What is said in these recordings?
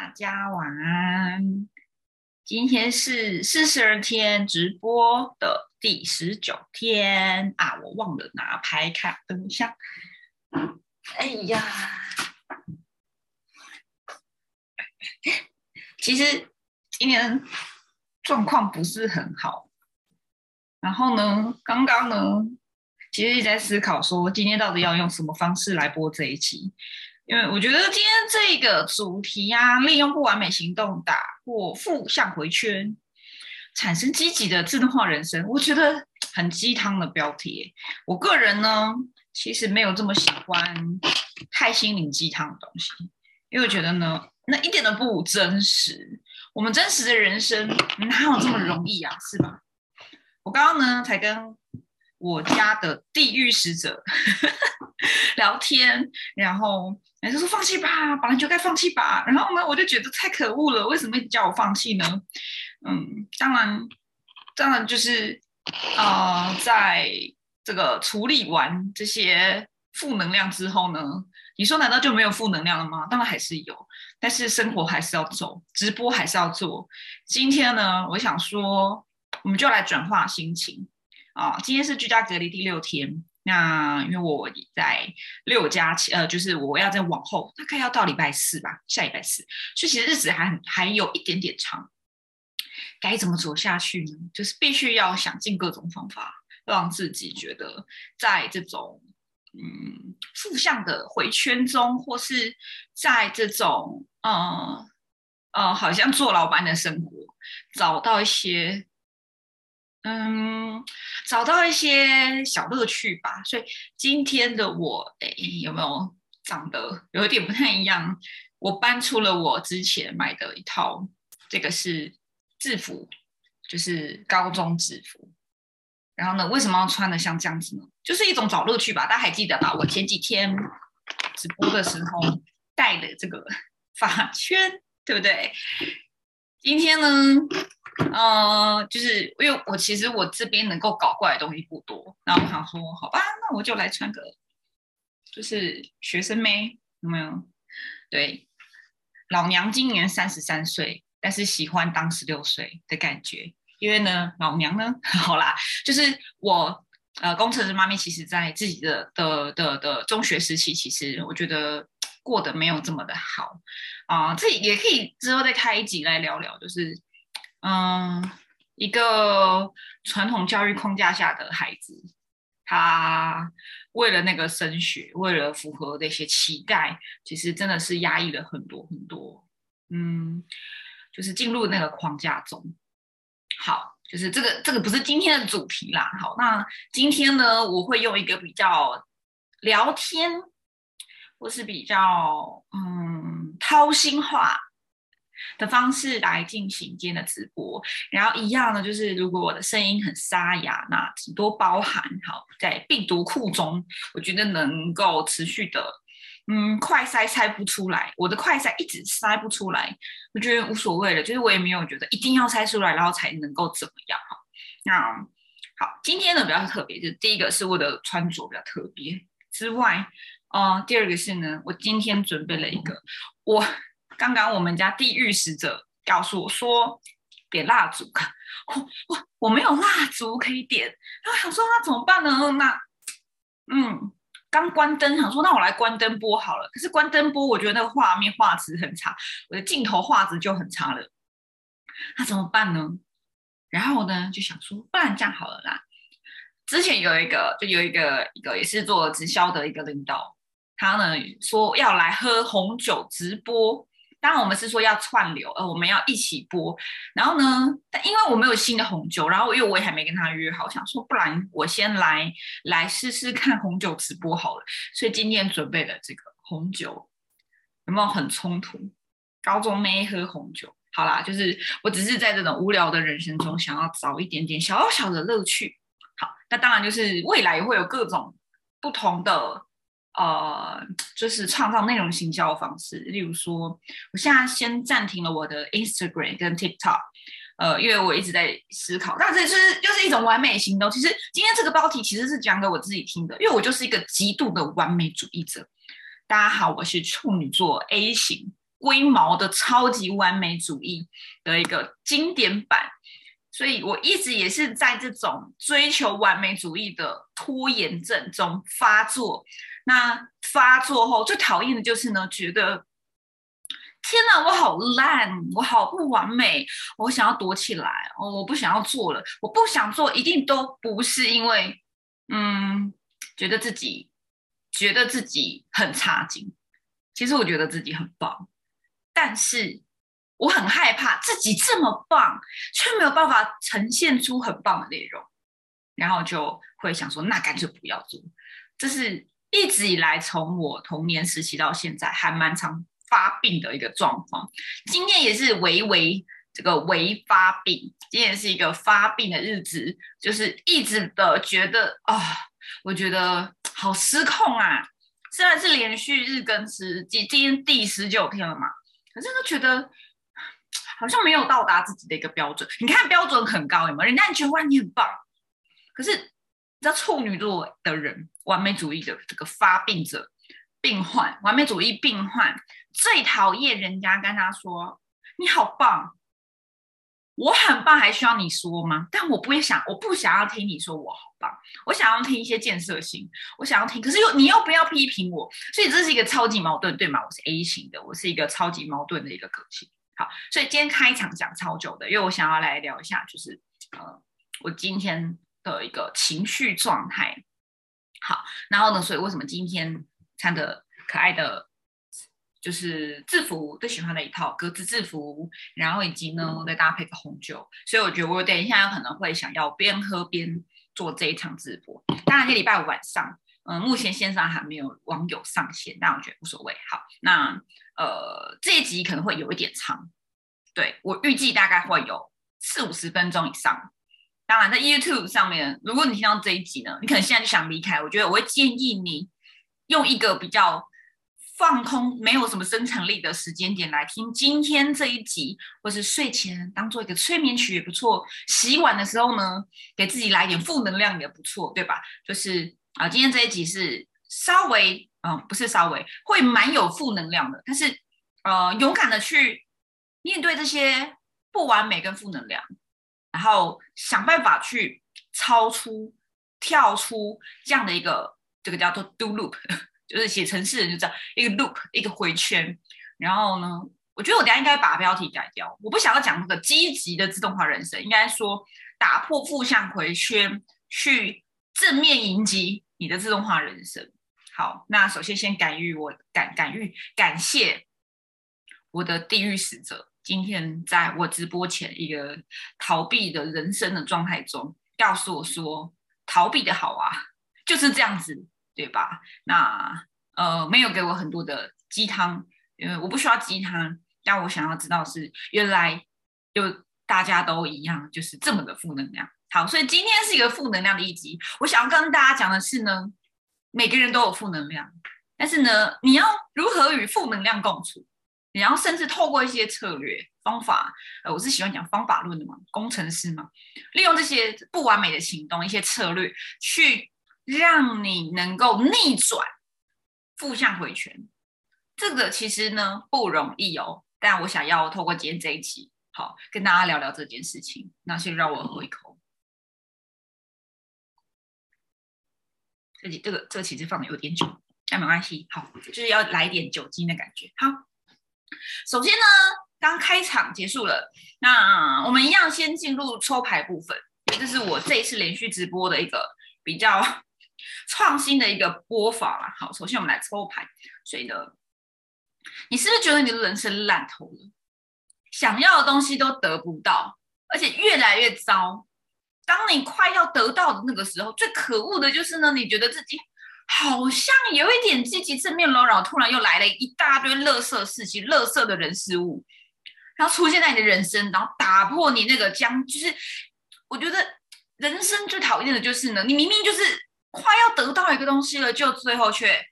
大家晚安。今天是四十二天直播的第十九天啊，我忘了拿牌卡，等一下。哎呀，其实今天状况不是很好。然后呢，刚刚呢，其实一直在思考说，今天到底要用什么方式来播这一期。因为我觉得今天这个主题啊，利用不完美行动打破负向回圈，产生积极的自动化人生，我觉得很鸡汤的标题。我个人呢，其实没有这么喜欢太心灵鸡汤的东西，因为我觉得呢，那一点都不真实。我们真实的人生哪有这么容易啊？是吧？我刚刚呢，才跟我家的地狱使者 聊天，然后。人家说放弃吧，本来就该放弃吧。然后呢，我就觉得太可恶了，为什么一直叫我放弃呢？嗯，当然，当然就是啊，在这个处理完这些负能量之后呢，你说难道就没有负能量了吗？当然还是有，但是生活还是要走，直播还是要做。今天呢，我想说，我们就来转化心情啊。今天是居家隔离第六天。那因为我在六加七，呃，就是我要再往后，大概要到礼拜四吧，下礼拜四，所以其实日子还还有一点点长。该怎么走下去呢？就是必须要想尽各种方法，让自己觉得在这种嗯负向的回圈中，或是在这种呃呃好像做老板的生活，找到一些。嗯，找到一些小乐趣吧。所以今天的我，哎，有没有长得有一点不太一样？我搬出了我之前买的一套，这个是制服，就是高中制服。然后呢，为什么要穿的像这样子呢？就是一种找乐趣吧。大家还记得吧？我前几天直播的时候戴的这个发圈，对不对？今天呢？呃，就是因为我其实我这边能够搞怪的东西不多，那我想说，好吧，那我就来穿个，就是学生妹，有没有？对，老娘今年三十三岁，但是喜欢当十六岁的感觉，因为呢，老娘呢，好啦，就是我呃，工程师妈咪，其实在自己的的的的中学时期，其实我觉得过得没有这么的好啊，这也可以之后再开一集来聊聊，就是。嗯，一个传统教育框架下的孩子，他为了那个升学，为了符合那些期待，其实真的是压抑了很多很多。嗯，就是进入那个框架中。好，就是这个这个不是今天的主题啦。好，那今天呢，我会用一个比较聊天，或是比较嗯掏心话。的方式来进行今天的直播，然后一样呢，就是如果我的声音很沙哑，那请多包涵。好，在病毒库中，我觉得能够持续的，嗯，快筛筛不出来，我的快筛一直筛不出来，我觉得无所谓了，就是我也没有觉得一定要筛出来，然后才能够怎么样。哈，那好，今天呢比较特别，就是第一个是我的穿着比较特别之外，呃，第二个是呢，我今天准备了一个我。刚刚我们家地狱使者告诉我说点蜡烛，我我我没有蜡烛可以点，然后想说那怎么办呢？那嗯，刚关灯，想说那我来关灯播好了。可是关灯播，我觉得那个画面画质很差，我的镜头画质就很差了。那怎么办呢？然后呢，就想说不然这样好了啦。之前有一个就有一个一个也是做直销的一个领导，他呢说要来喝红酒直播。当然，我们是说要串流，呃，我们要一起播。然后呢，但因为我没有新的红酒，然后因为我也还没跟他约好，想说不然我先来来试试看红酒直播好了。所以今天准备了这个红酒，有没有很冲突？高中没喝红酒，好啦，就是我只是在这种无聊的人生中，想要找一点点小小的乐趣。好，那当然就是未来也会有各种不同的。呃，就是创造内容行销的方式，例如说，我现在先暂停了我的 Instagram 跟 TikTok，呃，因为我一直在思考，但这就是又是一种完美行动。其实今天这个标题其实是讲给我自己听的，因为我就是一个极度的完美主义者。大家好，我是处女座 A 型，龟毛的超级完美主义的一个经典版。所以我一直也是在这种追求完美主义的拖延症中发作。那发作后最讨厌的就是呢，觉得天哪，我好烂，我好不完美，我想要躲起来哦，我不想要做了，我不想做，一定都不是因为嗯，觉得自己觉得自己很差劲。其实我觉得自己很棒，但是。我很害怕自己这么棒，却没有办法呈现出很棒的内容，然后就会想说，那干脆不要做。这是一直以来从我童年时期到现在还蛮常发病的一个状况。今天也是微微这个微发病，今天是一个发病的日子，就是一直的觉得啊，我觉得好失控啊。虽然是连续日更十今今天第十九天了嘛，可是都觉得。好像没有到达自己的一个标准。你看标准很高，有没有？人家觉得哇，你很棒。可是，你知道处女座的人，完美主义的这个发病者、病患，完美主义病患最讨厌人家跟他说：“你好棒，我很棒。”还需要你说吗？但我不会想，我不想要听你说我好棒。我想要听一些建设性，我想要听。可是又你又不要批评我，所以这是一个超级矛盾，对吗？我是 A 型的，我是一个超级矛盾的一个个性。好，所以今天开场讲超久的，因为我想要来聊一下，就是呃，我今天的一个情绪状态。好，然后呢，所以为什么今天穿的可爱的，就是制服最喜欢的一套格子制服，然后以及呢再搭配个红酒，所以我觉得我等一下有可能会想要边喝边做这一场直播。当然，这礼拜五晚上，嗯，目前线上还没有网友上线，但我觉得无所谓。好，那。呃，这一集可能会有一点长，对我预计大概会有四五十分钟以上。当然，在 YouTube 上面，如果你听到这一集呢，你可能现在就想离开，我觉得我会建议你用一个比较放空、没有什么生产力的时间点来听今天这一集，或是睡前当做一个催眠曲也不错。洗碗的时候呢，给自己来点负能量也不错，对吧？就是啊，今天这一集是稍微。嗯，不是稍微会蛮有负能量的，但是呃，勇敢的去面对这些不完美跟负能量，然后想办法去超出、跳出这样的一个这个叫做 do loop，就是写程式人就知道一个 loop 一个回圈。然后呢，我觉得我等下应该把标题改掉，我不想要讲那个积极的自动化人生，应该说打破负向回圈，去正面迎击你的自动化人生。好，那首先先感于我感感于感谢我的地狱使者，今天在我直播前一个逃避的人生的状态中，告诉我说逃避的好啊，就是这样子，对吧？那呃没有给我很多的鸡汤，因为我不需要鸡汤，但我想要知道是原来就大家都一样，就是这么的负能量。好，所以今天是一个负能量的一集，我想要跟大家讲的是呢。每个人都有负能量，但是呢，你要如何与负能量共处？然后甚至透过一些策略方法，呃，我是喜欢讲方法论的嘛，工程师嘛，利用这些不完美的行动，一些策略，去让你能够逆转负向回圈。这个其实呢不容易哦，但我想要透过今天这一期，好跟大家聊聊这件事情。那先让我喝一口。这这个这个其实放的有点久，但没关系。好，就是要来点酒精的感觉。好，首先呢，刚开场结束了，那我们一样先进入抽牌部分，这是我这一次连续直播的一个比较 创新的一个播法啦。好，首先我们来抽牌。所以呢，你是不是觉得你的人生烂透了？想要的东西都得不到，而且越来越糟。当你快要得到的那个时候，最可恶的就是呢，你觉得自己好像有一点积极正面了，然后突然又来了一大堆乐色事情、乐色的人事物，然后出现在你的人生，然后打破你那个僵。就是我觉得人生最讨厌的就是呢，你明明就是快要得到一个东西了，就最后却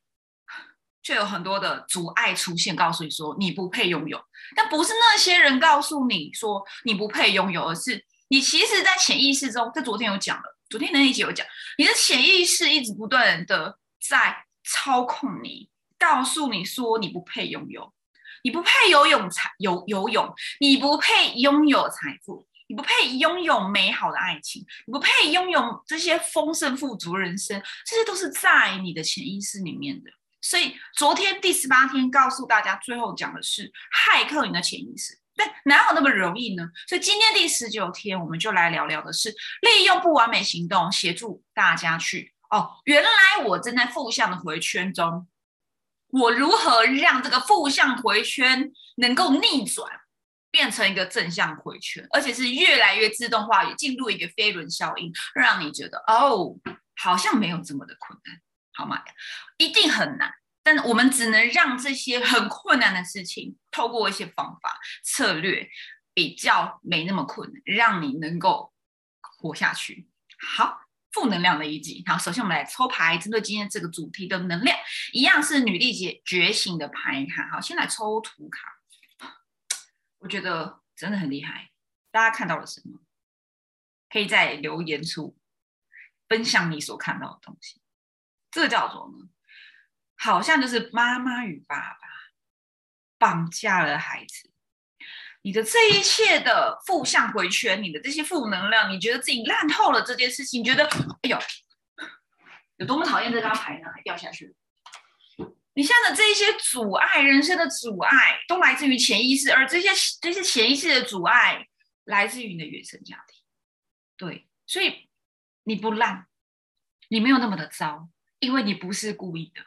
却有很多的阻碍出现，告诉你说你不配拥有。但不是那些人告诉你说你不配拥有，而是。你其实，在潜意识中，在昨天有讲了，昨天那一集有讲，你的潜意识一直不断的在操控你，告诉你说你不配拥有。你不配游泳财游游泳，你不配拥有财富，你不配拥有美好的爱情，你不配拥有这些丰盛富足人生，这些都是在你的潜意识里面的。所以昨天第十八天告诉大家，最后讲的是骇客你的潜意识，但哪有那么容易呢？所以今天第十九天，我们就来聊聊的是利用不完美行动协助大家去哦，原来我正在负向的回圈中。我如何让这个负向回圈能够逆转，变成一个正向回圈，而且是越来越自动化，也进入一个飞轮效应，让你觉得哦，好像没有这么的困难，好吗？一定很难，但我们只能让这些很困难的事情，透过一些方法策略，比较没那么困难，让你能够活下去。好。负能量的一集。好，首先我们来抽牌，针对今天这个主题的能量，一样是女力姐觉醒的牌卡。好，先来抽图卡，我觉得真的很厉害。大家看到了什么？可以在留言处分享你所看到的东西。这叫做呢，好像就是妈妈与爸爸绑架了孩子。你的这一切的负向回圈，你的这些负能量，你觉得自己烂透了这件事情，觉得哎呦，有多么讨厌这张牌呢？还掉下去你现在的这一些阻碍，人生的阻碍，都来自于潜意识，而这些这些潜意识的阻碍，来自于你的原生家庭。对，所以你不烂，你没有那么的糟，因为你不是故意的，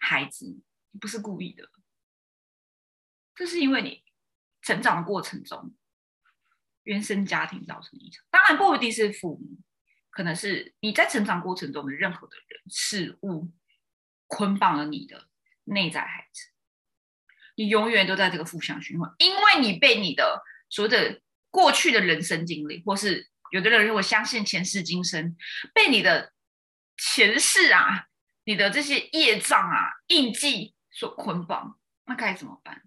孩子，你不是故意的，这是因为你。成长的过程中，原生家庭造成影响，当然不一定是父母，可能是你在成长过程中的任何的人事物捆绑了你的内在孩子，你永远都在这个负向循环，因为你被你的所谓的过去的人生经历，或是有的人如果相信前世今生，被你的前世啊，你的这些业障啊、印记所捆绑，那该怎么办？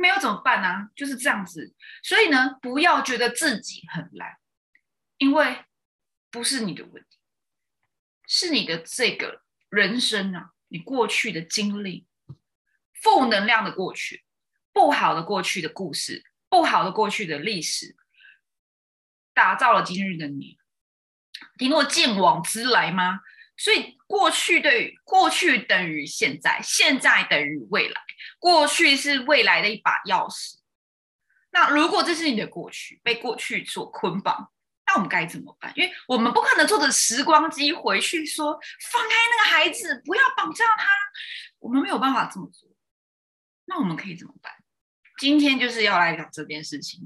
没有怎么办呢？就是这样子，所以呢，不要觉得自己很烂，因为不是你的问题，是你的这个人生啊，你过去的经历，负能量的过去，不好的过去的故事，不好的过去的历史，打造了今日的你。听过见往之来吗？所以过去对于过去等于现在，现在等于未来。过去是未来的一把钥匙。那如果这是你的过去，被过去所捆绑，那我们该怎么办？因为我们不可能坐着时光机回去说放开那个孩子，不要绑架他。我们没有办法这么做。那我们可以怎么办？今天就是要来讲这件事情，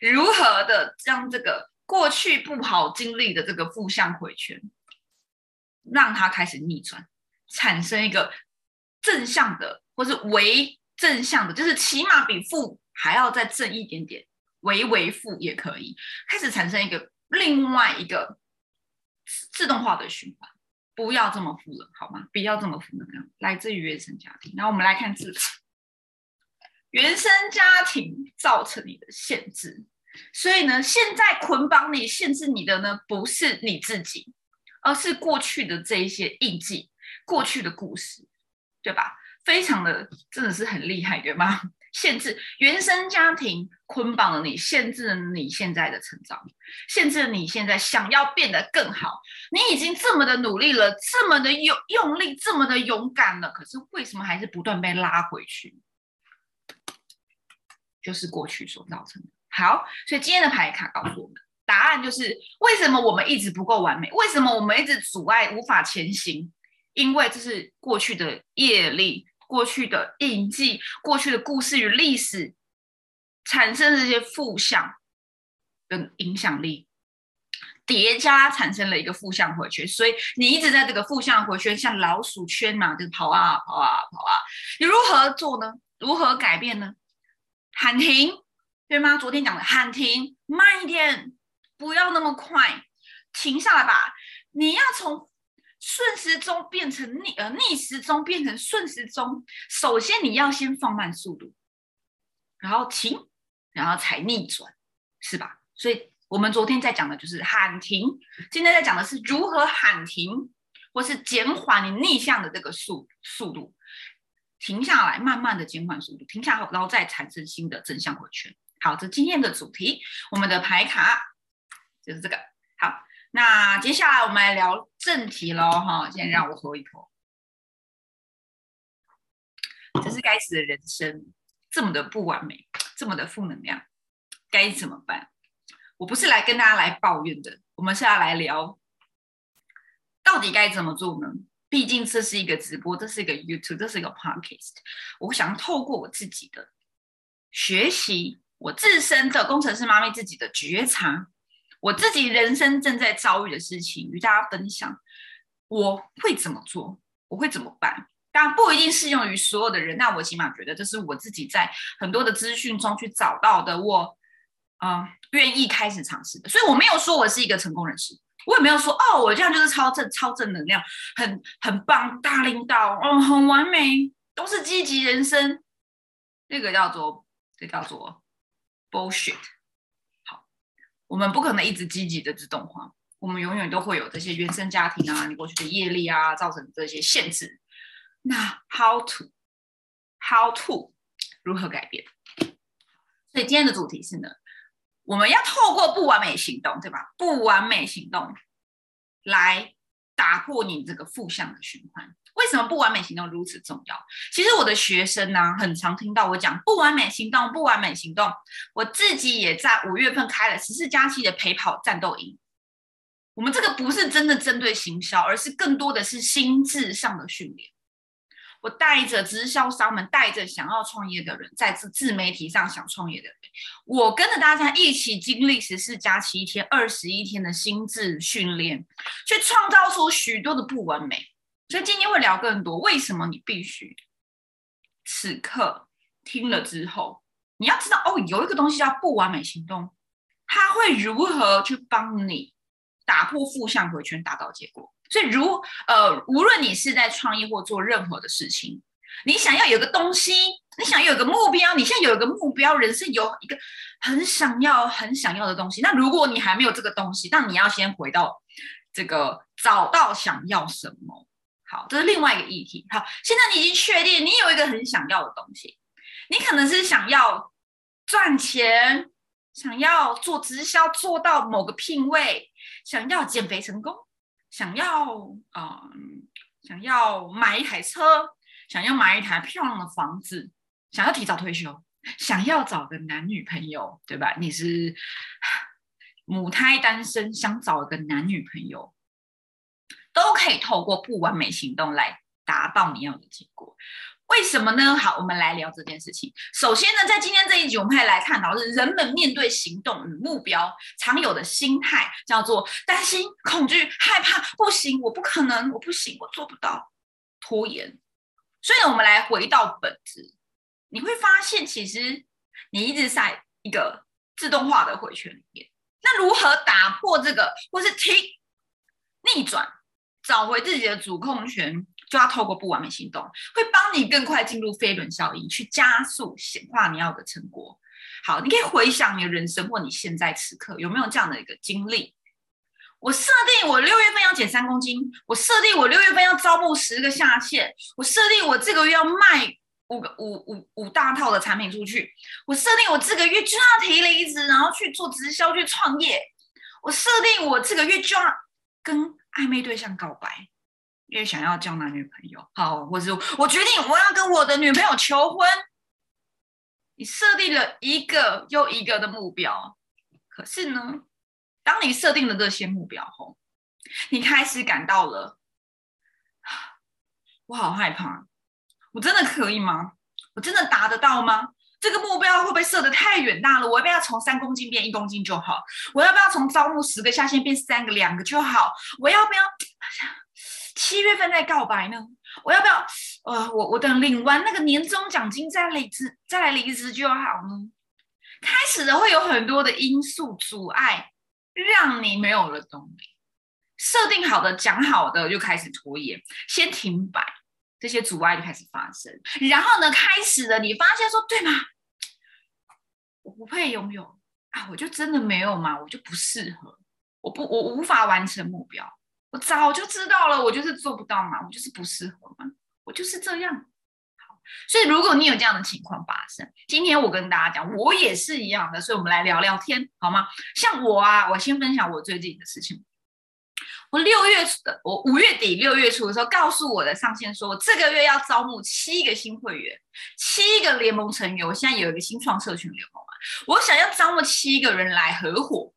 如何的将这个过去不好经历的这个负向回圈，让它开始逆转，产生一个正向的。或是为正向的，就是起码比负还要再正一点点，为为负也可以，开始产生一个另外一个自动化的循环，不要这么负了，好吗？不要这么负能量，来自于原生家庭。然后我们来看字，原生家庭造成你的限制，所以呢，现在捆绑你、限制你的呢，不是你自己，而是过去的这一些印记、过去的故事，对吧？非常的，真的是很厉害，对吗？限制原生家庭捆绑了你，限制了你现在的成长，限制了你现在想要变得更好。你已经这么的努力了，这么的用用力，这么的勇敢了，可是为什么还是不断被拉回去？就是过去所造成的。好，所以今天的牌卡告诉我们，答案就是为什么我们一直不够完美？为什么我们一直阻碍无法前行？因为这是过去的业力。过去的印记、过去的故事与历史，产生这些负向的影响力叠加，产生了一个负向回圈。所以你一直在这个负向回圈，像老鼠圈嘛，就跑啊跑啊跑啊。你如何做呢？如何改变呢？喊停，对吗？昨天讲的喊停，慢一点，不要那么快，停下来吧。你要从。顺时钟变成逆，呃，逆时钟变成顺时钟。首先你要先放慢速度，然后停，然后才逆转，是吧？所以我们昨天在讲的就是喊停，今天在讲的是如何喊停，或是减缓你逆向的这个速速度。停下来，慢慢的减缓速度，停下来，然后再产生新的正向回圈。好，这今天的主题，我们的牌卡就是这个。好，那接下来我们来聊正题喽，哈，先让我喝一口。这是该死的人生，这么的不完美，这么的负能量，该怎么办？我不是来跟大家来抱怨的，我们是要来聊，到底该怎么做呢？毕竟这是一个直播，这是一个 YouTube，这是一个 Podcast。我想透过我自己的学习，我自身的工程师妈咪自己的觉察，我自己人生正在遭遇的事情，与大家分享，我会怎么做，我会怎么办？当然不一定适用于所有的人，那我起码觉得这是我自己在很多的资讯中去找到的，我嗯愿意开始尝试的。所以我没有说我是一个成功人士。我也没有说哦，我这样就是超正、超正能量，很很棒，大领导，哦，很完美，都是积极人生。那个叫做，这叫做 bullshit。我们不可能一直积极的自动化，我们永远都会有这些原生家庭啊，你过去的业力啊，造成这些限制。那 how to，how to 如何改变？所以今天的主题是呢？我们要透过不完美行动，对吧？不完美行动来打破你这个负向的循环。为什么不完美行动如此重要？其实我的学生呢，很常听到我讲不完美行动，不完美行动。我自己也在五月份开了十四加七的陪跑战斗营。我们这个不是真的针对行销，而是更多的是心智上的训练。我带着直销商们，带着想要创业的人，在自自媒体上想创业的人，我跟着大家一起经历十四加七天、二十一天的心智训练，去创造出许多的不完美。所以今天会聊更多，为什么你必须此刻听了之后，你要知道哦，有一个东西叫不完美行动，它会如何去帮你打破负向回圈，达到结果。所以，如呃，无论你是在创业或做任何的事情，你想要有个东西，你想要有个目标，你现在有一个目标，人生有一个很想要、很想要的东西。那如果你还没有这个东西，那你要先回到这个找到想要什么。好，这是另外一个议题。好，现在你已经确定你有一个很想要的东西，你可能是想要赚钱，想要做直销做到某个品位，想要减肥成功。想要啊，想要买一台车，想要买一台漂亮的房子，想要提早退休，想要找个男女朋友，对吧？你是 母胎单身，想找个男女朋友，都可以透过不完美行动来达到你要的结果。为什么呢？好，我们来聊这件事情。首先呢，在今天这一集，我们会来探讨是人们面对行动与目标常有的心态，叫做担心、恐惧、害怕，不行，我不可能，我不行，我做不到，拖延。所以呢，我们来回到本质，你会发现，其实你一直在一个自动化的回圈里面。那如何打破这个，或是停、逆转，找回自己的主控权？就要透过不完美行动，会帮你更快进入飞轮效应，去加速显化你要的成果。好，你可以回想你的人生或你现在此刻有没有这样的一个经历？我设定我六月份要减三公斤，我设定我六月份要招募十个下线，我设定我这个月要卖五个五五五大套的产品出去，我设定我这个月就要提离职，然后去做直销去创业，我设定我这个月就要跟暧昧对象告白。因为想要交男女朋友，好，或是我决定我要跟我的女朋友求婚。你设定了一个又一个的目标，可是呢，当你设定了这些目标后，你开始感到了，我好害怕，我真的可以吗？我真的达得到吗？这个目标会不会设的太远大了？我要不要从三公斤变一公斤就好？我要不要从招募十个下线变三个两个就好？我要不要？七月份再告白呢？我要不要？呃，我我等领完那个年终奖金再离职，再来离职就好呢？开始的会有很多的因素阻碍，让你没有了动力。设定好的、讲好的就开始拖延，先停摆，这些阻碍就开始发生。然后呢，开始了，你发现说，对吗？我不配拥有啊！我就真的没有吗？我就不适合，我不，我无法完成目标。我早就知道了，我就是做不到嘛，我就是不适合嘛，我就是这样。好，所以如果你有这样的情况发生，今天我跟大家讲，我也是一样的，所以我们来聊聊天好吗？像我啊，我先分享我最近的事情。我六月的，我五月底六月初的时候，告诉我的上线说，我这个月要招募七个新会员，七个联盟成员。我现在有一个新创社群联盟啊，我想要招募七个人来合伙。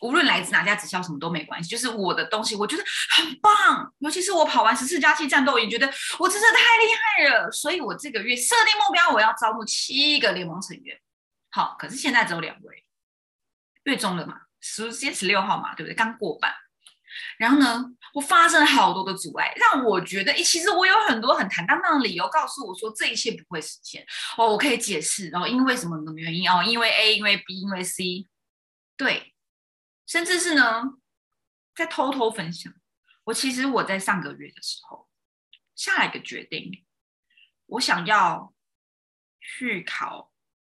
无论来自哪家直销，什么都没关系，就是我的东西，我觉得很棒。尤其是我跑完十四加七战斗营，觉得我真的太厉害了。所以我这个月设定目标，我要招募七个联盟成员。好，可是现在只有两位，月中了嘛，十今天十六号嘛，对不对？刚过半。然后呢，我发生了好多的阻碍，让我觉得，诶，其实我有很多很坦荡荡的理由，告诉我说这一切不会实现。哦，我可以解释，然后因为什么什么原因哦，因为 A，因为 B，因为 C，对。甚至是呢，在偷偷分享，我其实我在上个月的时候下了一个决定，我想要去考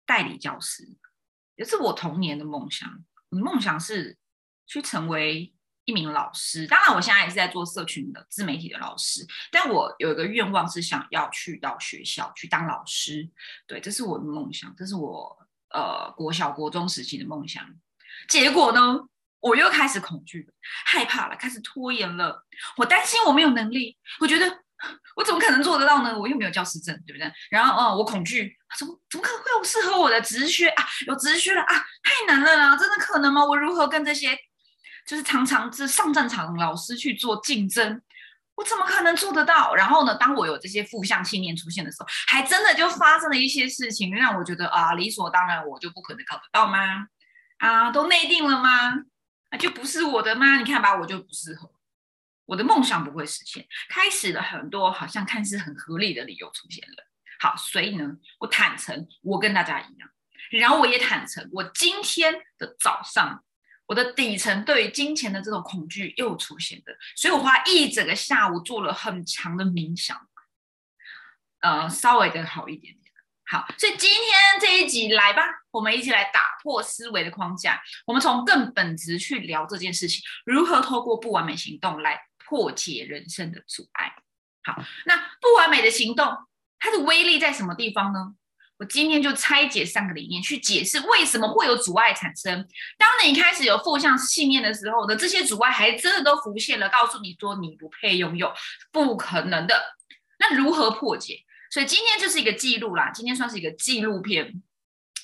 代理教师，也是我童年的梦想。我的梦想是去成为一名老师，当然我现在也是在做社群的自媒体的老师，但我有一个愿望是想要去到学校去当老师。对，这是我的梦想，这是我呃国小国中时期的梦想。结果呢？我又开始恐惧了，害怕了，开始拖延了。我担心我没有能力，我觉得我怎么可能做得到呢？我又没有教师证，对不对？然后，嗯，我恐惧，怎么怎么可能会有适合我的职缺啊？有职缺了啊？太难了啦！真的可能吗？我如何跟这些就是常常是上战场的老师去做竞争？我怎么可能做得到？然后呢？当我有这些负向信念出现的时候，还真的就发生了一些事情，让我觉得啊，理所当然，我就不可能搞得到吗？啊，都内定了吗？那就不是我的吗？你看吧，我就不适合，我的梦想不会实现。开始了很多好像看似很合理的理由出现了。好，所以呢，我坦诚，我跟大家一样，然后我也坦诚，我今天的早上，我的底层对于金钱的这种恐惧又出现了，所以我花一整个下午做了很强的冥想，呃，稍微的好一点。好，所以今天这一集来吧，我们一起来打破思维的框架，我们从更本质去聊这件事情，如何透过不完美行动来破解人生的阻碍。好，那不完美的行动，它的威力在什么地方呢？我今天就拆解三个理念，去解释为什么会有阻碍产生。当你开始有负向信念的时候呢，这些阻碍还真的都浮现了，告诉你说你不配拥有，不可能的。那如何破解？所以今天就是一个记录啦，今天算是一个纪录片。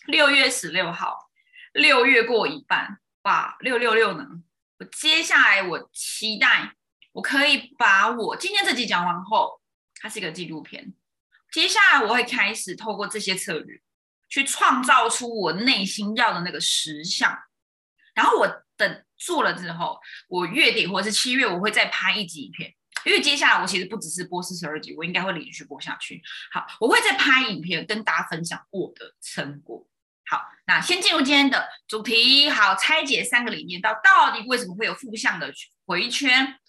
六月十六号，六月过一半，哇，六六六呢？我接下来我期待，我可以把我今天这集讲完后，它是一个纪录片。接下来我会开始透过这些策略，去创造出我内心要的那个实像。然后我等做了之后，我月底或者是七月，我会再拍一集影片。因为接下来我其实不只是播四十二集，我应该会连续播下去。好，我会再拍影片跟大家分享我的成果。好，那先进入今天的主题。好，拆解三个理念，到到底为什么会有负向的回圈？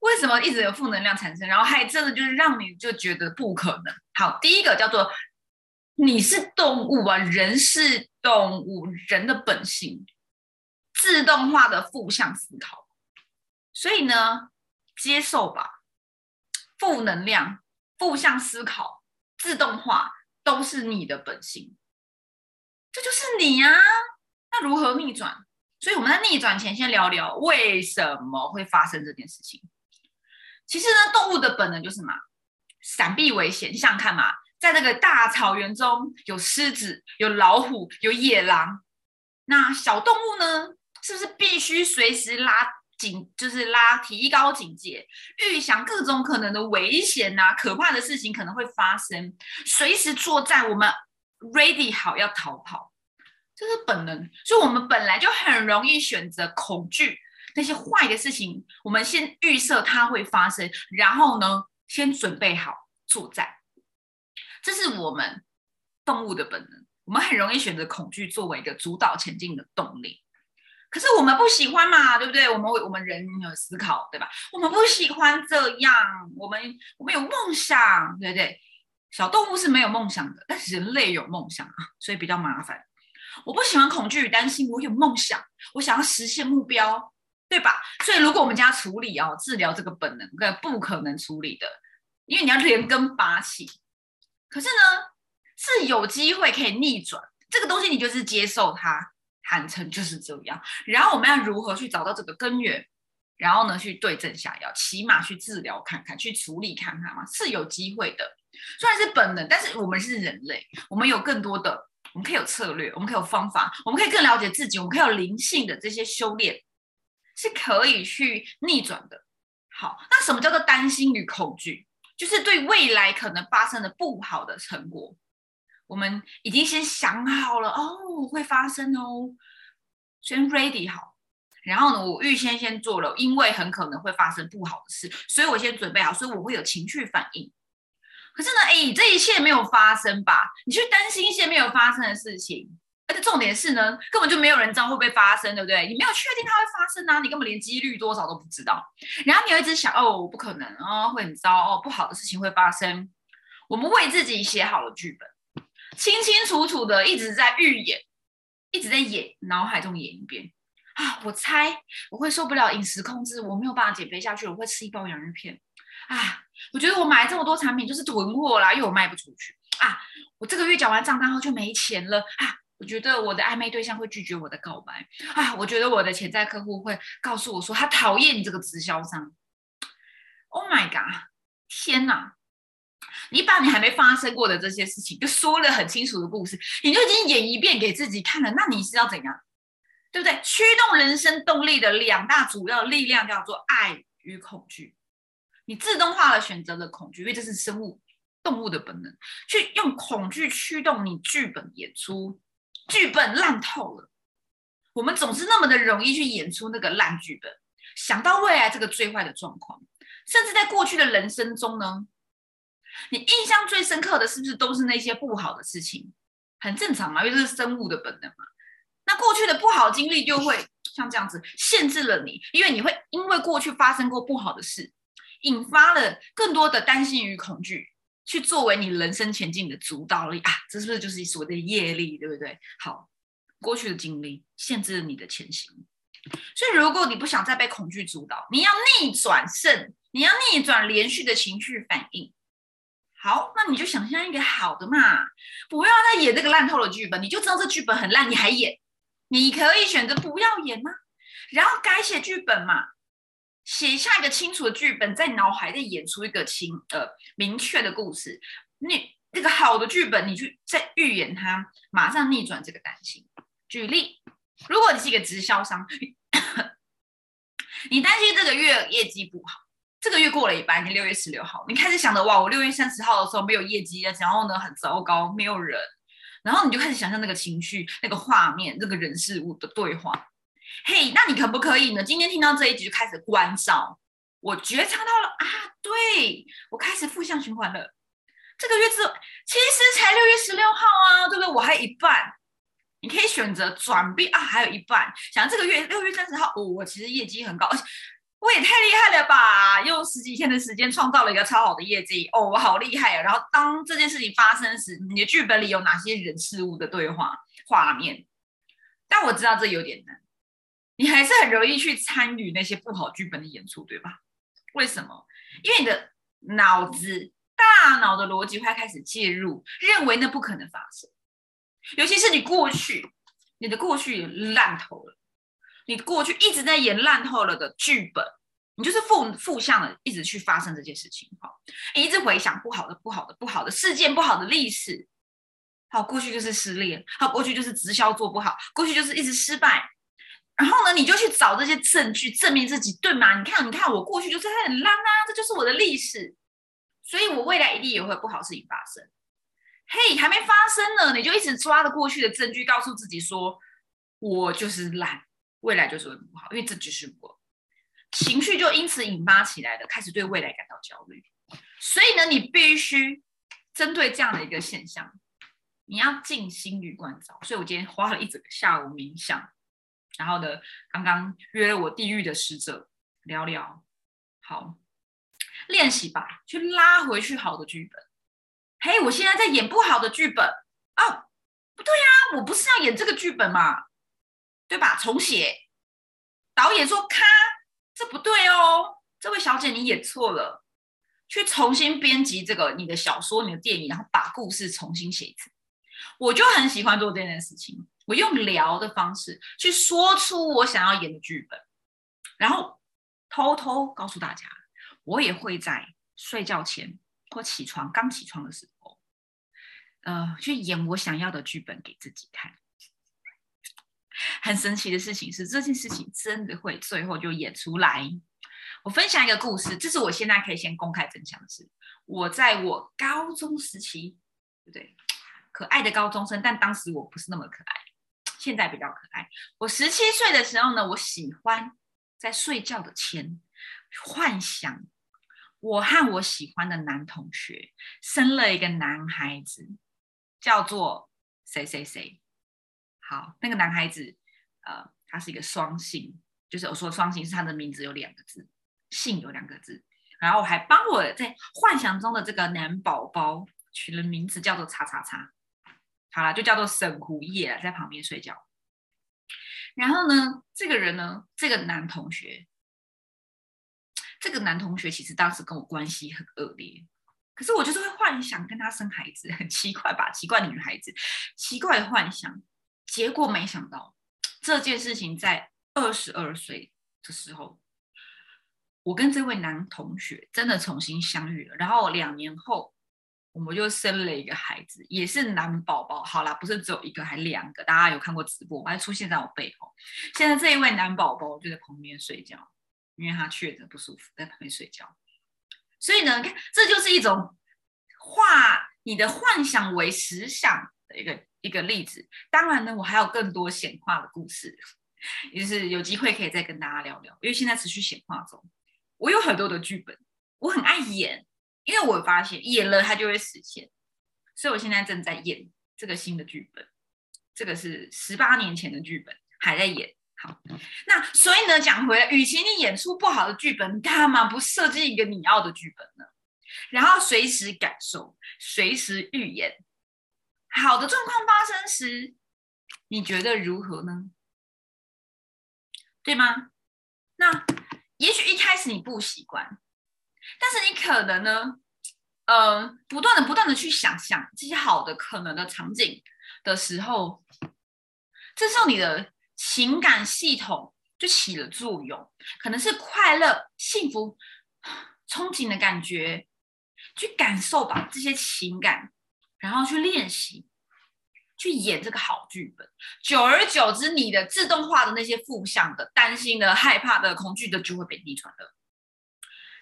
为什么一直有负能量产生？然后还真的就是让你就觉得不可能。好，第一个叫做你是动物啊，人是动物，人的本性自动化的负向思考，所以呢。接受吧，负能量、负向思考、自动化都是你的本性，这就是你呀。那如何逆转？所以我们在逆转前，先聊聊为什么会发生这件事情。其实呢，动物的本能就是嘛，闪避危险。你想看嘛，在那个大草原中有狮子、有老虎、有野狼，那小动物呢，是不是必须随时拉？警就是拉提高警戒，预想各种可能的危险呐，可怕的事情可能会发生，随时作战，我们 ready 好要逃跑，这是本能，所以我们本来就很容易选择恐惧那些坏的事情，我们先预设它会发生，然后呢，先准备好作战，这是我们动物的本能，我们很容易选择恐惧作为一个主导前进的动力。可是我们不喜欢嘛，对不对？我们我们人有思考，对吧？我们不喜欢这样，我们我们有梦想，对不对？小动物是没有梦想的，但是人类有梦想啊，所以比较麻烦。我不喜欢恐惧与担心，我有梦想，我想要实现目标，对吧？所以如果我们家处理哦，治疗这个本能，不可能处理的，因为你要连根拔起。可是呢，是有机会可以逆转这个东西，你就是接受它，坦诚就是这样。然后我们要如何去找到这个根源？然后呢，去对症下药，起码去治疗看看，去处理看看嘛，是有机会的。虽然是本能，但是我们是人类，我们有更多的，我们可以有策略，我们可以有方法，我们可以更了解自己，我们可以有灵性的这些修炼，是可以去逆转的。好，那什么叫做担心与恐惧？就是对未来可能发生的不好的成果，我们已经先想好了哦，会发生哦，先 ready 好。然后呢，我预先先做了，因为很可能会发生不好的事，所以我先准备好，所以我会有情绪反应。可是呢，哎，这一切没有发生吧？你去担心一些没有发生的事情，而且重点是呢，根本就没有人知道会不会发生，对不对？你没有确定它会发生啊，你根本连几率多少都不知道。然后你又一直想，哦，不可能哦，会很糟哦，不好的事情会发生。我们为自己写好了剧本，清清楚楚的一直在预演，一直在演，脑海中演一遍。啊，我猜我会受不了饮食控制，我没有办法减肥下去，我会吃一包洋芋片。啊，我觉得我买这么多产品就是囤货啦，因为我卖不出去。啊，我这个月缴完账单后就没钱了。啊，我觉得我的暧昧对象会拒绝我的告白。啊，我觉得我的潜在客户会告诉我说他讨厌你这个直销商。Oh my god！天哪，你把你还没发生过的这些事情就说了很清楚的故事，你就已经演一遍给自己看了，那你是要怎样？对不对？驱动人生动力的两大主要力量叫做爱与恐惧。你自动化了选择了恐惧，因为这是生物动物的本能，去用恐惧驱动你剧本演出。剧本烂透了，我们总是那么的容易去演出那个烂剧本，想到未来这个最坏的状况，甚至在过去的人生中呢，你印象最深刻的是不是都是那些不好的事情？很正常嘛，因为这是生物的本能嘛。那过去的不好经历就会像这样子限制了你，因为你会因为过去发生过不好的事，引发了更多的担心与恐惧，去作为你人生前进的主导力啊，这是不是就是所谓的业力，对不对？好，过去的经历限制了你的前行，所以如果你不想再被恐惧主导，你要逆转胜，你要逆转连续的情绪反应。好，那你就想象一个好的嘛，不要再演这个烂透的剧本，你就知道这剧本很烂，你还演。你可以选择不要演吗？然后改写剧本嘛，写下一个清楚的剧本，在脑海里演出一个清呃明确的故事。你那个好的剧本，你去再预演它，马上逆转这个担心。举例，如果你是一个直销商，你担心这个月业绩不好，这个月过了一半，你六月十六号，你开始想的哇，我六月三十号的时候没有业绩，然后呢很糟糕，没有人。然后你就开始想象那个情绪、那个画面、那个人事物的对话。嘿，那你可不可以呢？今天听到这一集就开始关照，我觉察到了啊，对我开始负向循环了。这个月之，其实才六月十六号啊，对不对？我还有一半，你可以选择转变啊，还有一半。想这个月六月三十号，哦，我其实业绩很高，而且。我也太厉害了吧！用十几天的时间创造了一个超好的业绩哦，我好厉害啊！然后当这件事情发生时，你的剧本里有哪些人事物的对话画面？但我知道这有点难，你还是很容易去参与那些不好剧本的演出，对吧？为什么？因为你的脑子、大脑的逻辑会开始介入，认为那不可能发生。尤其是你过去，你的过去烂透了。你过去一直在演烂透了的剧本，你就是负负向的，一直去发生这件事情，好，一直回想不好的、不好的、不好的事件、不好的历史，好，过去就是失恋，好，过去就是直销做不好，过去就是一直失败，然后呢，你就去找这些证据证明自己，对吗？你看，你看，我过去就是很烂啊，这就是我的历史，所以我未来一定也会不好事情发生。嘿，还没发生呢，你就一直抓着过去的证据，告诉自己说，我就是烂。未来就是会不好，因为这就是我情绪就因此引发起来的，开始对未来感到焦虑。所以呢，你必须针对这样的一个现象，你要静心与关照。所以我今天花了一整个下午冥想，然后呢，刚刚约了我地狱的使者聊聊，好练习吧，去拉回去好的剧本。嘿，我现在在演不好的剧本哦，不对呀，我不是要演这个剧本嘛。对吧？重写，导演说：“咔，这不对哦，这位小姐你演错了。去重新编辑这个你的小说、你的电影，然后把故事重新写一次。我就很喜欢做这件事情，我用聊的方式去说出我想要演的剧本，然后偷偷告诉大家，我也会在睡觉前或起床刚起床的时候，呃，去演我想要的剧本给自己看。很神奇的事情是，这件事情真的会最后就演出来。我分享一个故事，这是我现在可以先公开分享的事。我在我高中时期，对不对？可爱的高中生，但当时我不是那么可爱，现在比较可爱。我十七岁的时候呢，我喜欢在睡觉的前幻想，我和我喜欢的男同学生了一个男孩子，叫做谁谁谁。好，那个男孩子，呃，他是一个双性，就是我说双性是他的名字有两个字，性有两个字，然后我还帮我在幻想中的这个男宝宝取了名字叫做叉叉叉，好了，就叫做沈胡叶，在旁边睡觉。然后呢，这个人呢，这个男同学，这个男同学其实当时跟我关系很恶劣，可是我就是会幻想跟他生孩子，很奇怪吧？奇怪的女孩子，奇怪的幻想。结果没想到，这件事情在二十二岁的时候，我跟这位男同学真的重新相遇了。然后两年后，我们就生了一个孩子，也是男宝宝。好啦，不是只有一个，还两个。大家有看过直播，还出现在我背后。现在这一位男宝宝就在旁边睡觉，因为他确诊不舒服，在旁边睡觉。所以呢，这就是一种化你的幻想为实想的一个。一个例子，当然呢，我还有更多显化的故事，也是有机会可以再跟大家聊聊。因为现在持续显化中，我有很多的剧本，我很爱演，因为我发现演了它就会实现，所以我现在正在演这个新的剧本，这个是十八年前的剧本，还在演。好，那所以呢，讲回来，与其你演出不好的剧本，干嘛不设计一个你要的剧本呢？然后随时感受，随时预演。好的状况发生时，你觉得如何呢？对吗？那也许一开始你不习惯，但是你可能呢，呃，不断的、不断的去想象这些好的可能的场景的时候，这时候你的情感系统就起了作用，可能是快乐、幸福、憧憬的感觉，去感受吧这些情感。然后去练习，去演这个好剧本。久而久之，你的自动化的那些负向的、担心的、害怕的、恐惧的，就会被逆转了。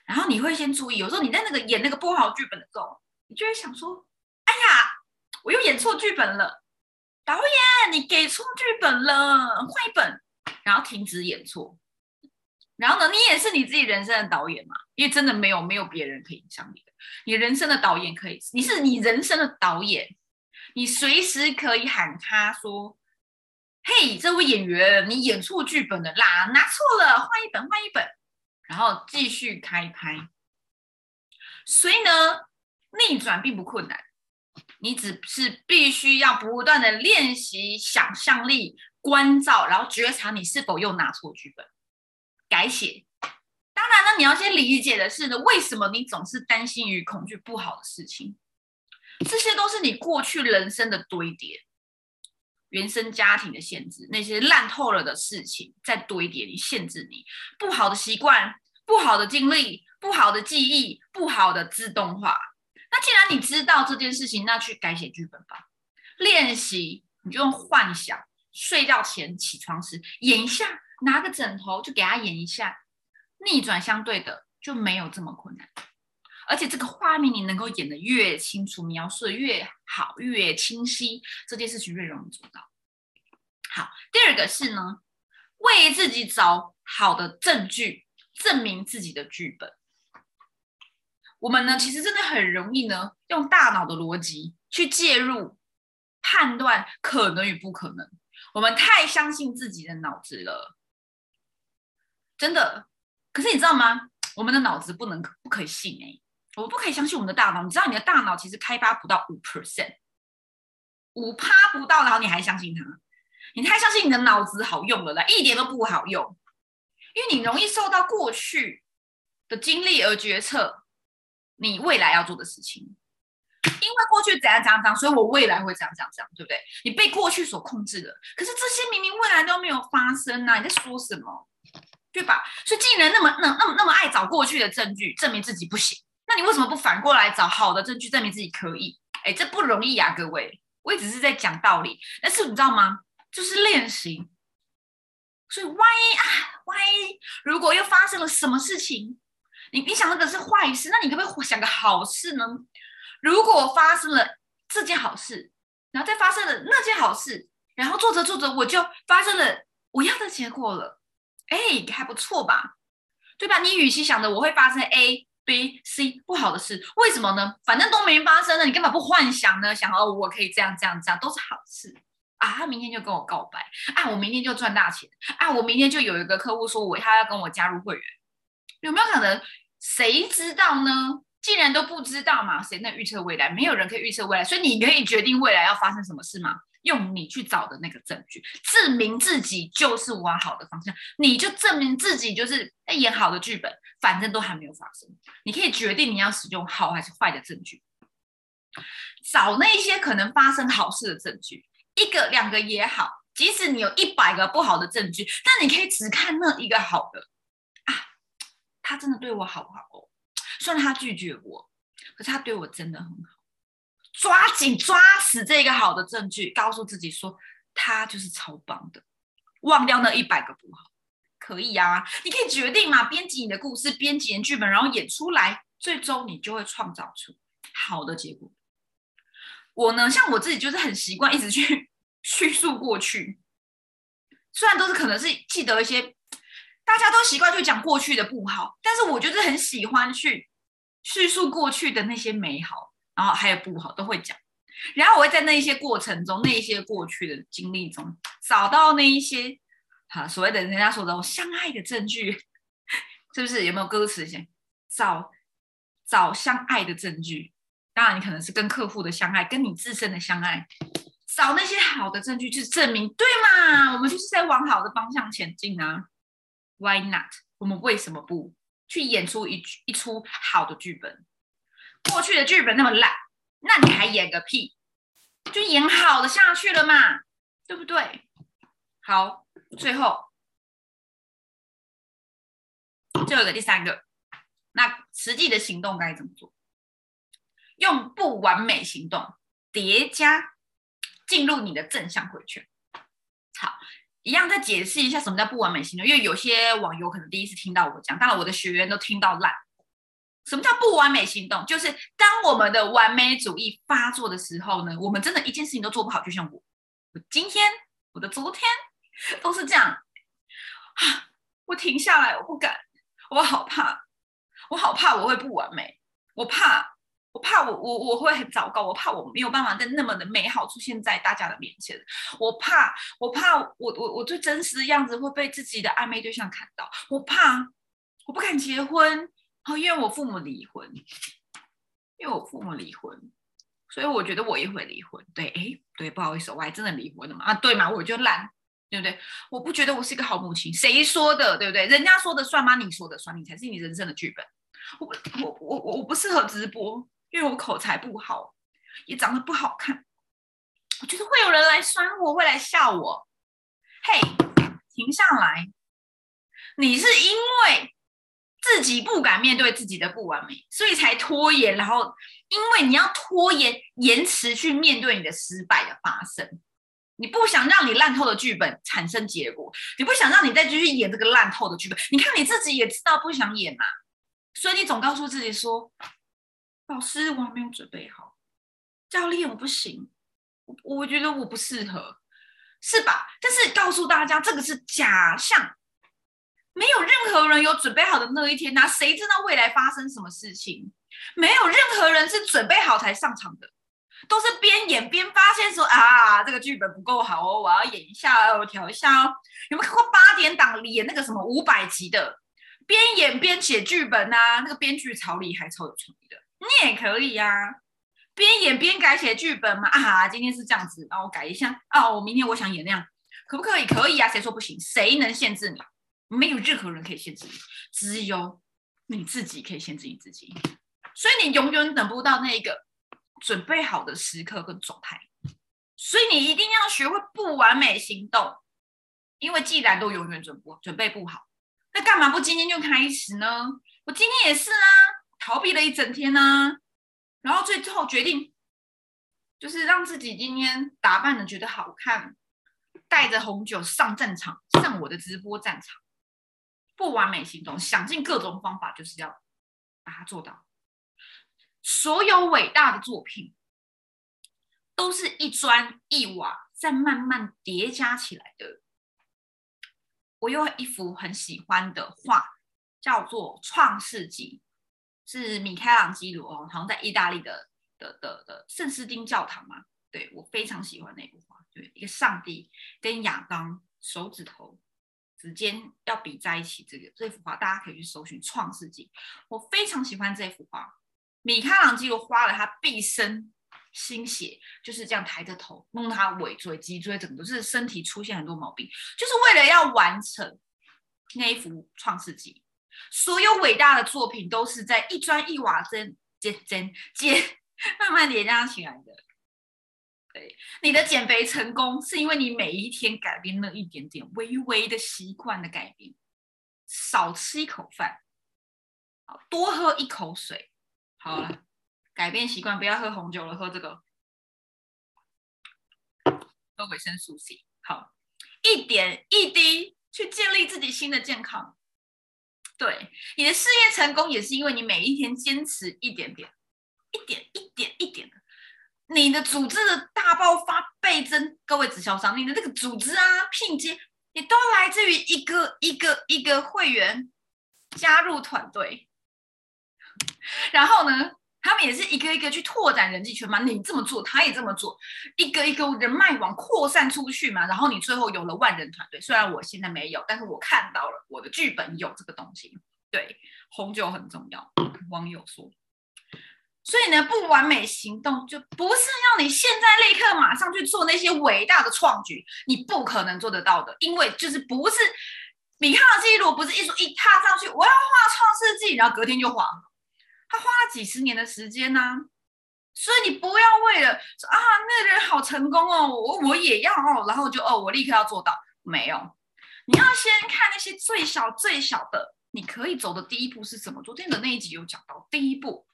然后你会先注意，有时候你在那个演那个不好剧本的时候，你就会想说：“哎呀，我又演错剧本了，导演，你给错剧本了，换一本。”然后停止演错。然后呢，你也是你自己人生的导演嘛？因为真的没有没有别人可以影响你的。你人生的导演可以，你是你人生的导演，你随时可以喊他说：“嘿，这位演员，你演错剧本了啦，拿错了，换一本，换一本。”然后继续开拍。所以呢，逆转并不困难，你只是必须要不断的练习想象力、关照，然后觉察你是否又拿错剧本，改写。当然呢，你要先理解的是呢，为什么你总是担心与恐惧不好的事情？这些都是你过去人生的堆叠，原生家庭的限制，那些烂透了的事情在堆叠，你限制你不好的习惯、不好的经历、不好的记忆、不好的自动化。那既然你知道这件事情，那去改写剧本吧，练习你就用幻想，睡觉前起床时演一下，拿个枕头就给他演一下。逆转相对的就没有这么困难，而且这个画面你能够演得越清楚，描述的越好、越清晰，这件事情越容易做到。好，第二个是呢，为自己找好的证据，证明自己的剧本。我们呢，其实真的很容易呢，用大脑的逻辑去介入判断可能与不可能。我们太相信自己的脑子了，真的。可是你知道吗？我们的脑子不能不可信哎，我们不可以相信我们的大脑。你知道你的大脑其实开发不到五 percent，五趴不到，然后你还相信它？你太相信你的脑子好用了啦，一点都不好用，因为你容易受到过去的经历而决策。你未来要做的事情。因为过去怎样怎样怎样，所以我未来会怎样怎样怎样，对不对？你被过去所控制了，可是这些明明未来都没有发生啊！你在说什么？对吧？所以既然那么那那么那么爱找过去的证据证明自己不行，那你为什么不反过来找好的证据证明自己可以？哎，这不容易啊，各位。我也只是在讲道理，但是你知道吗？就是练习。所以万一啊，万一如果又发生了什么事情，你你想那个是坏事，那你可不可以想个好事呢？如果发生了这件好事，然后再发生了那件好事，然后做着做着我就发生了我要的结果了，哎，还不错吧？对吧？你与其想着我会发生 A、B、C 不好的事，为什么呢？反正都没发生呢，你干嘛不幻想呢？想哦，我可以这样这样这样，都是好事。啊，他明天就跟我告白啊，我明天就赚大钱啊，我明天就有一个客户说我他要跟我加入会员，有没有可能？谁知道呢？既然都不知道嘛，谁能预测未来？没有人可以预测未来，所以你可以决定未来要发生什么事吗？用你去找的那个证据，证明自己就是往好的方向，你就证明自己就是在演好的剧本，反正都还没有发生，你可以决定你要使用好还是坏的证据，找那些可能发生好事的证据。一个两个也好，即使你有一百个不好的证据，但你可以只看那一个好的啊。他真的对我好不好哦？虽然他拒绝我，可是他对我真的很好。抓紧抓死这个好的证据，告诉自己说他就是超棒的。忘掉那一百个不好，可以啊。你可以决定嘛，编辑你的故事，编辑剧本，然后演出来，最终你就会创造出好的结果。我呢，像我自己就是很习惯一直去 叙述过去，虽然都是可能是记得一些，大家都习惯去讲过去的不好，但是我就是很喜欢去叙述过去的那些美好，然后还有不好都会讲，然后我会在那一些过程中，那一些过去的经历中找到那一些哈所谓的人家说的相爱的证据，是不是？有没有歌词先找找相爱的证据？当然，你可能是跟客户的相爱，跟你自身的相爱，找那些好的证据去证明，对嘛？我们就是在往好的方向前进啊！Why not？我们为什么不去演出一一出好的剧本？过去的剧本那么烂，那你还演个屁？就演好的下去了嘛，对不对？好，最后最后一个第三个，那实际的行动该怎么做？用不完美行动叠加进入你的正向回圈。好，一样再解释一下什么叫不完美行动，因为有些网友可能第一次听到我讲，当然我的学员都听到烂。什么叫不完美行动？就是当我们的完美主义发作的时候呢，我们真的一件事情都做不好。就像我，我今天、我的昨天都是这样啊，我停下来，我不敢，我好怕，我好怕我会不完美，我怕。我怕我我我会很糟糕，我怕我没有办法在那么的美好出现在大家的面前，我怕我怕我我我最真实的样子会被自己的暧昧对象看到，我怕我不敢结婚，哦，因为我父母离婚，因为我父母离婚，所以我觉得我也会离婚。对，哎，对，不好意思，我还真的离婚了嘛？啊，对嘛，我就烂，对不对？我不觉得我是一个好母亲，谁说的？对不对？人家说的算吗？你说的算，你才是你人生的剧本。我我我我我不适合直播。因为我口才不好，也长得不好看，我觉得会有人来酸我，会来笑我。嘿，停下来！你是因为自己不敢面对自己的不完美，所以才拖延。然后，因为你要拖延、延迟去面对你的失败的发生，你不想让你烂透的剧本产生结果，你不想让你再继续演这个烂透的剧本。你看你自己也知道不想演嘛，所以你总告诉自己说。老师，我还没有准备好。教练，我不行，我我觉得我不适合，是吧？但是告诉大家，这个是假象，没有任何人有准备好的那一天。那谁知道未来发生什么事情？没有任何人是准备好才上场的，都是边演边发现说啊，这个剧本不够好哦，我要演一下，我调一下哦。有没有看过八点档演那个什么五百集的，边演边写剧本啊？那个编剧超厉害，超有创意的。你也可以呀，边演边改写剧本嘛啊！今天是这样子，然后我改一下啊。我明天我想演那样，可不可以？可以啊，谁说不行？谁能限制你？没有任何人可以限制你，只有你自己可以限制你自己。所以你永远等不到那个准备好的时刻跟状态，所以你一定要学会不完美行动，因为既然都永远准不准备不好，那干嘛不今天就开始呢？我今天也是啊，逃避了一整天呢，然后最后决定就是让自己今天打扮的觉得好看，带着红酒上战场，上我的直播战场，不完美行动，想尽各种方法，就是要把它做到。所有伟大的作品，都是一砖一瓦在慢慢叠加起来的。我有一幅很喜欢的画，叫做《创世纪》，是米开朗基罗，好像在意大利的的的的圣斯丁教堂嘛。对我非常喜欢那幅画，对，一个上帝跟亚当手指头指尖要比在一起，这个这幅画大家可以去搜寻《创世纪》，我非常喜欢这幅画。米开朗基罗花了他毕生心血，就是这样抬着头，弄他尾椎、脊椎，整个都是身体出现很多毛病，就是为了要完成那一幅《创世纪》。所有伟大的作品都是在一砖一瓦针、尖尖尖慢慢叠加起来的。你的减肥成功是因为你每一天改变那一点点微微的习惯的改变，少吃一口饭，好多喝一口水。好了，改变习惯，不要喝红酒了，喝这个，喝维生素 C。好，一点一滴去建立自己新的健康。对，你的事业成功也是因为你每一天坚持一点点，一点一点一点的，你的组织的大爆发倍增。各位直销商，你的这个组织啊，聘接也都来自于一个一个一个会员加入团队。然后呢，他们也是一个一个去拓展人际圈嘛。你这么做，他也这么做，一个一个人脉网扩散出去嘛。然后你最后有了万人团队。虽然我现在没有，但是我看到了我的剧本有这个东西。对，红酒很重要。网友说，所以呢，不完美行动就不是要你现在立刻马上去做那些伟大的创举，你不可能做得到的，因为就是不是米哈基罗不是一说一踏上去，我要画创世纪，然后隔天就画。他花了几十年的时间呢，所以你不要为了啊，那个人好成功哦，我我也要哦，然后就哦，我立刻要做到，没有，你要先看那些最小最小的，你可以走的第一步是什么？昨天的那一集有讲到，第一步，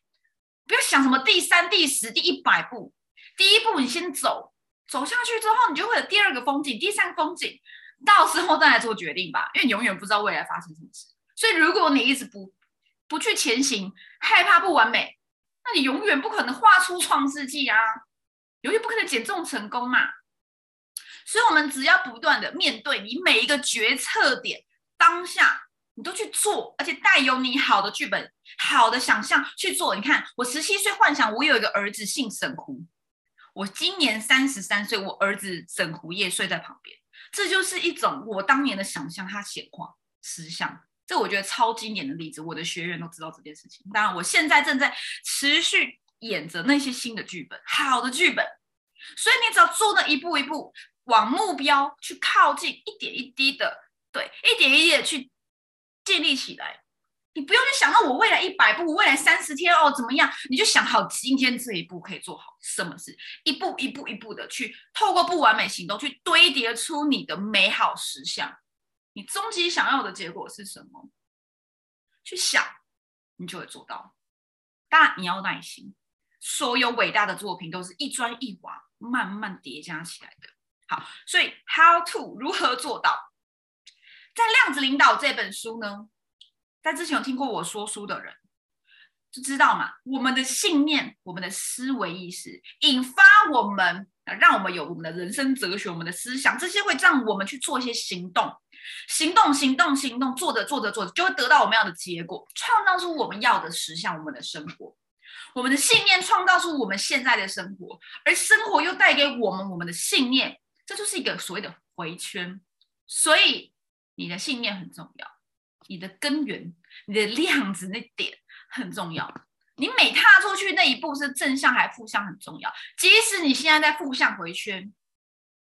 不要想什么第三、第十、第一百步，第一步你先走，走下去之后，你就会有第二个风景、第三个风景，到时候再来做决定吧，因为你永远不知道未来发生什么事，所以如果你一直不。不去前行，害怕不完美，那你永远不可能画出创世纪啊，永远不可能减重成功嘛。所以，我们只要不断的面对你每一个决策点，当下你都去做，而且带有你好的剧本、好的想象去做。你看，我十七岁幻想我有一个儿子姓沈胡，我今年三十三岁，我儿子沈胡叶睡在旁边，这就是一种我当年的想象，它显化实相。这我觉得超经典的例子，我的学员都知道这件事情。当然，我现在正在持续演着那些新的剧本，好的剧本。所以你只要做那一步一步往目标去靠近，一点一滴的，对，一点一滴的去建立起来。你不用去想到我未来一百步，未来三十天哦怎么样？你就想好今天这一步可以做好什么事，一步一步一步的去透过不完美行动去堆叠出你的美好实相。你终极想要的结果是什么？去想，你就会做到。但，你要耐心。所有伟大的作品都是一砖一瓦慢慢叠加起来的。好，所以 How to 如何做到？在《量子领导》这本书呢，在之前有听过我说书的人就知道嘛，我们的信念、我们的思维意识，引发我们，让我们有我们的人生哲学、我们的思想，这些会让我们去做一些行动。行动，行动，行动，做着做着做着，就会得到我们要的结果，创造出我们要的实像我们的生活，我们的信念创造出我们现在的生活，而生活又带给我们我们的信念，这就是一个所谓的回圈。所以，你的信念很重要，你的根源，你的量子那点很重要。你每踏出去那一步是正向还是负向很重要。即使你现在在负向回圈，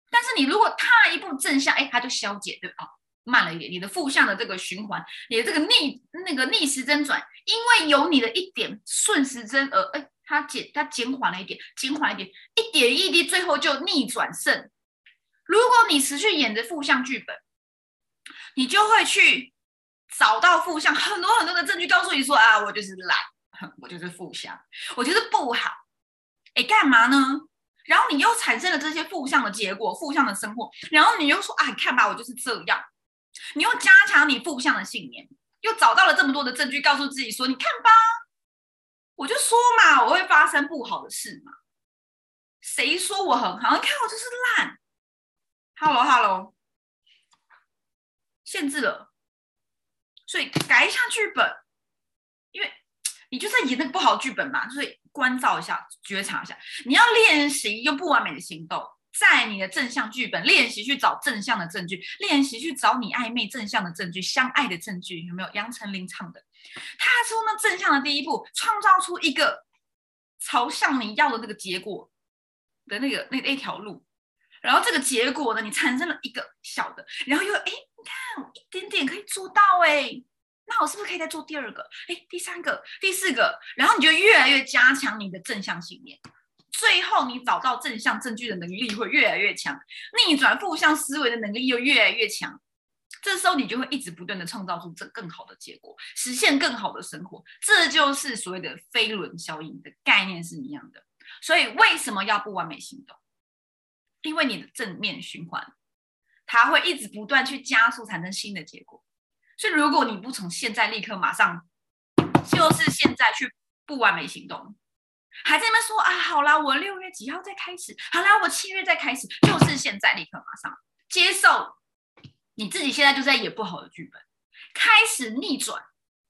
但是你如果踏一步正向，哎，它就消解，对吧？慢了一点，你的负向的这个循环，你的这个逆那个逆时针转，因为有你的一点顺时针而哎，它减它减缓了一点，减缓一点，一点一滴，最后就逆转胜。如果你持续演着负向剧本，你就会去找到负向很多很多的证据，告诉你说啊，我就是懒，我就是负向，我就是不好。哎，干嘛呢？然后你又产生了这些负向的结果，负向的生活，然后你又说啊，看吧，我就是这样。你又加强你负向的信念，又找到了这么多的证据，告诉自己说，你看吧，我就说嘛，我会发生不好的事嘛。谁说我很好？你看我就是烂。Hello，Hello，限制了，所以改一下剧本，因为你就在演那个不好剧本嘛，所以。关照一下，觉察一下，你要练习用不完美的行动，在你的正向剧本练习去找正向的证据，练习去找你暧昧正向的证据，相爱的证据有没有？杨丞琳唱的，踏出那正向的第一步，创造出一个朝向你要的那个结果的那个那那条路，然后这个结果呢，你产生了一个小的，然后又哎，你看一点点可以做到哎。那我是不是可以再做第二个？哎，第三个、第四个，然后你就越来越加强你的正向信念，最后你找到正向证据的能力会越来越强，逆转负向思维的能力又越来越强。这时候你就会一直不断的创造出这更好的结果，实现更好的生活。这就是所谓的飞轮效应的概念是一样的。所以为什么要不完美行动？因为你的正面循环，它会一直不断去加速，产生新的结果。所以，如果你不从现在立刻马上，就是现在去不完美行动，还在那边说啊，好啦，我六月几号再开始，好啦，我七月再开始，就是现在立刻马上接受你自己现在就在演不好的剧本，开始逆转，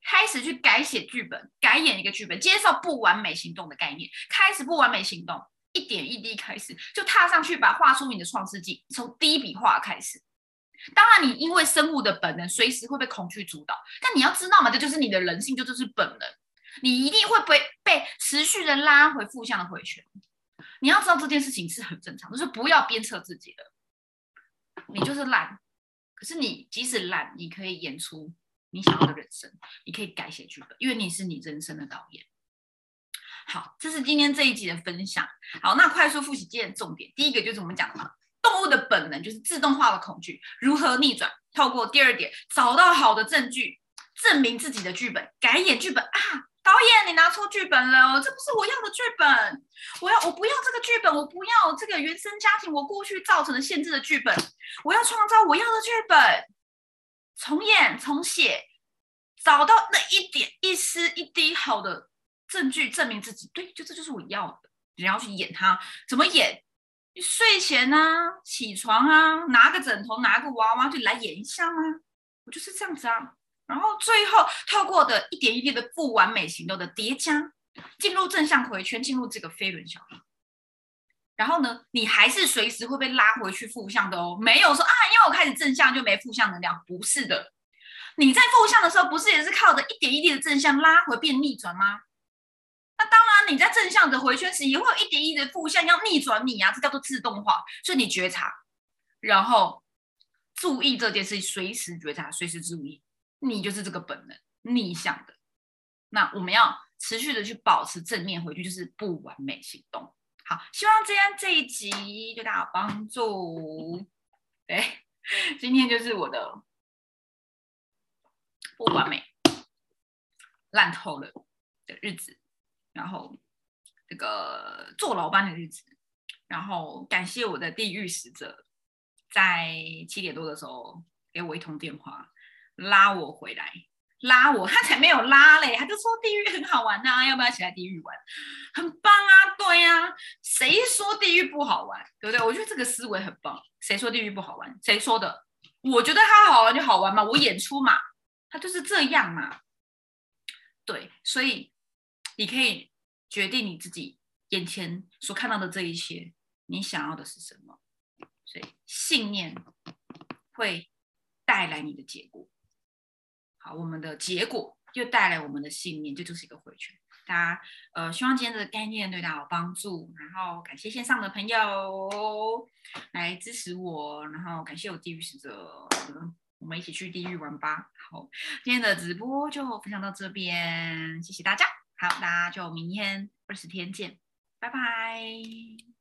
开始去改写剧本，改演一个剧本，接受不完美行动的概念，开始不完美行动，一点一滴开始，就踏上去把画出你的创世纪，从第一笔画开始。当然，你因为生物的本能，随时会被恐惧主导。但你要知道嘛，这就是你的人性，就这是本能。你一定会被被持续的拉回负向的回旋。你要知道这件事情是很正常，就是不要鞭策自己的。你就是懒，可是你即使懒，你可以演出你想要的人生，你可以改写剧本，因为你是你人生的导演。好，这是今天这一集的分享。好，那快速复习今天重点，第一个就是我们讲的嘛。动物的本能就是自动化的恐惧，如何逆转？透过第二点，找到好的证据，证明自己的剧本，改演剧本啊！导演，你拿错剧本了，这不是我要的剧本，我要我不要这个剧本，我不要这个原生家庭我过去造成的限制的剧本，我要创造我要的剧本，重演重写，找到那一点一丝一滴好的证据，证明自己对，就这就是我要的，你要去演它，怎么演？睡前啊，起床啊，拿个枕头，拿个娃娃就来演一下吗？我就是这样子啊。然后最后透过的一点一滴的不完美行动的叠加，进入正向回圈，进入这个飞轮效应。然后呢，你还是随时会被拉回去负向的哦。没有说啊，因为我开始正向就没负向能量，不是的。你在负向的时候，不是也是靠着一点一滴的正向拉回变逆转吗？那当然，你在正向的回圈时，也会有一点一的负向要逆转你啊，这叫做自动化。所以你觉察，然后注意这件事，随时觉察，随时注意，你就是这个本能逆向的。那我们要持续的去保持正面回去，就是不完美行动。好，希望今天这一集对大家有帮助。哎，今天就是我的不完美烂透了的日子。然后，这个坐牢班的日子，然后感谢我的地狱使者，在七点多的时候给我一通电话，拉我回来，拉我，他才没有拉嘞，他就说地狱很好玩呐，要不要起来地狱玩？很棒啊，对呀，谁说地狱不好玩？对不对？我觉得这个思维很棒。谁说地狱不好玩？谁说的？我觉得它好玩就好玩嘛，我演出嘛，它就是这样嘛。对，所以。你可以决定你自己眼前所看到的这一些，你想要的是什么，所以信念会带来你的结果。好，我们的结果又带来我们的信念，这就是一个回圈。大家呃希望今天的概念对大家有帮助，然后感谢线上的朋友来支持我，然后感谢我地狱使者，我们一起去地狱玩吧。好，今天的直播就分享到这边，谢谢大家。好那就明天二十天见拜拜。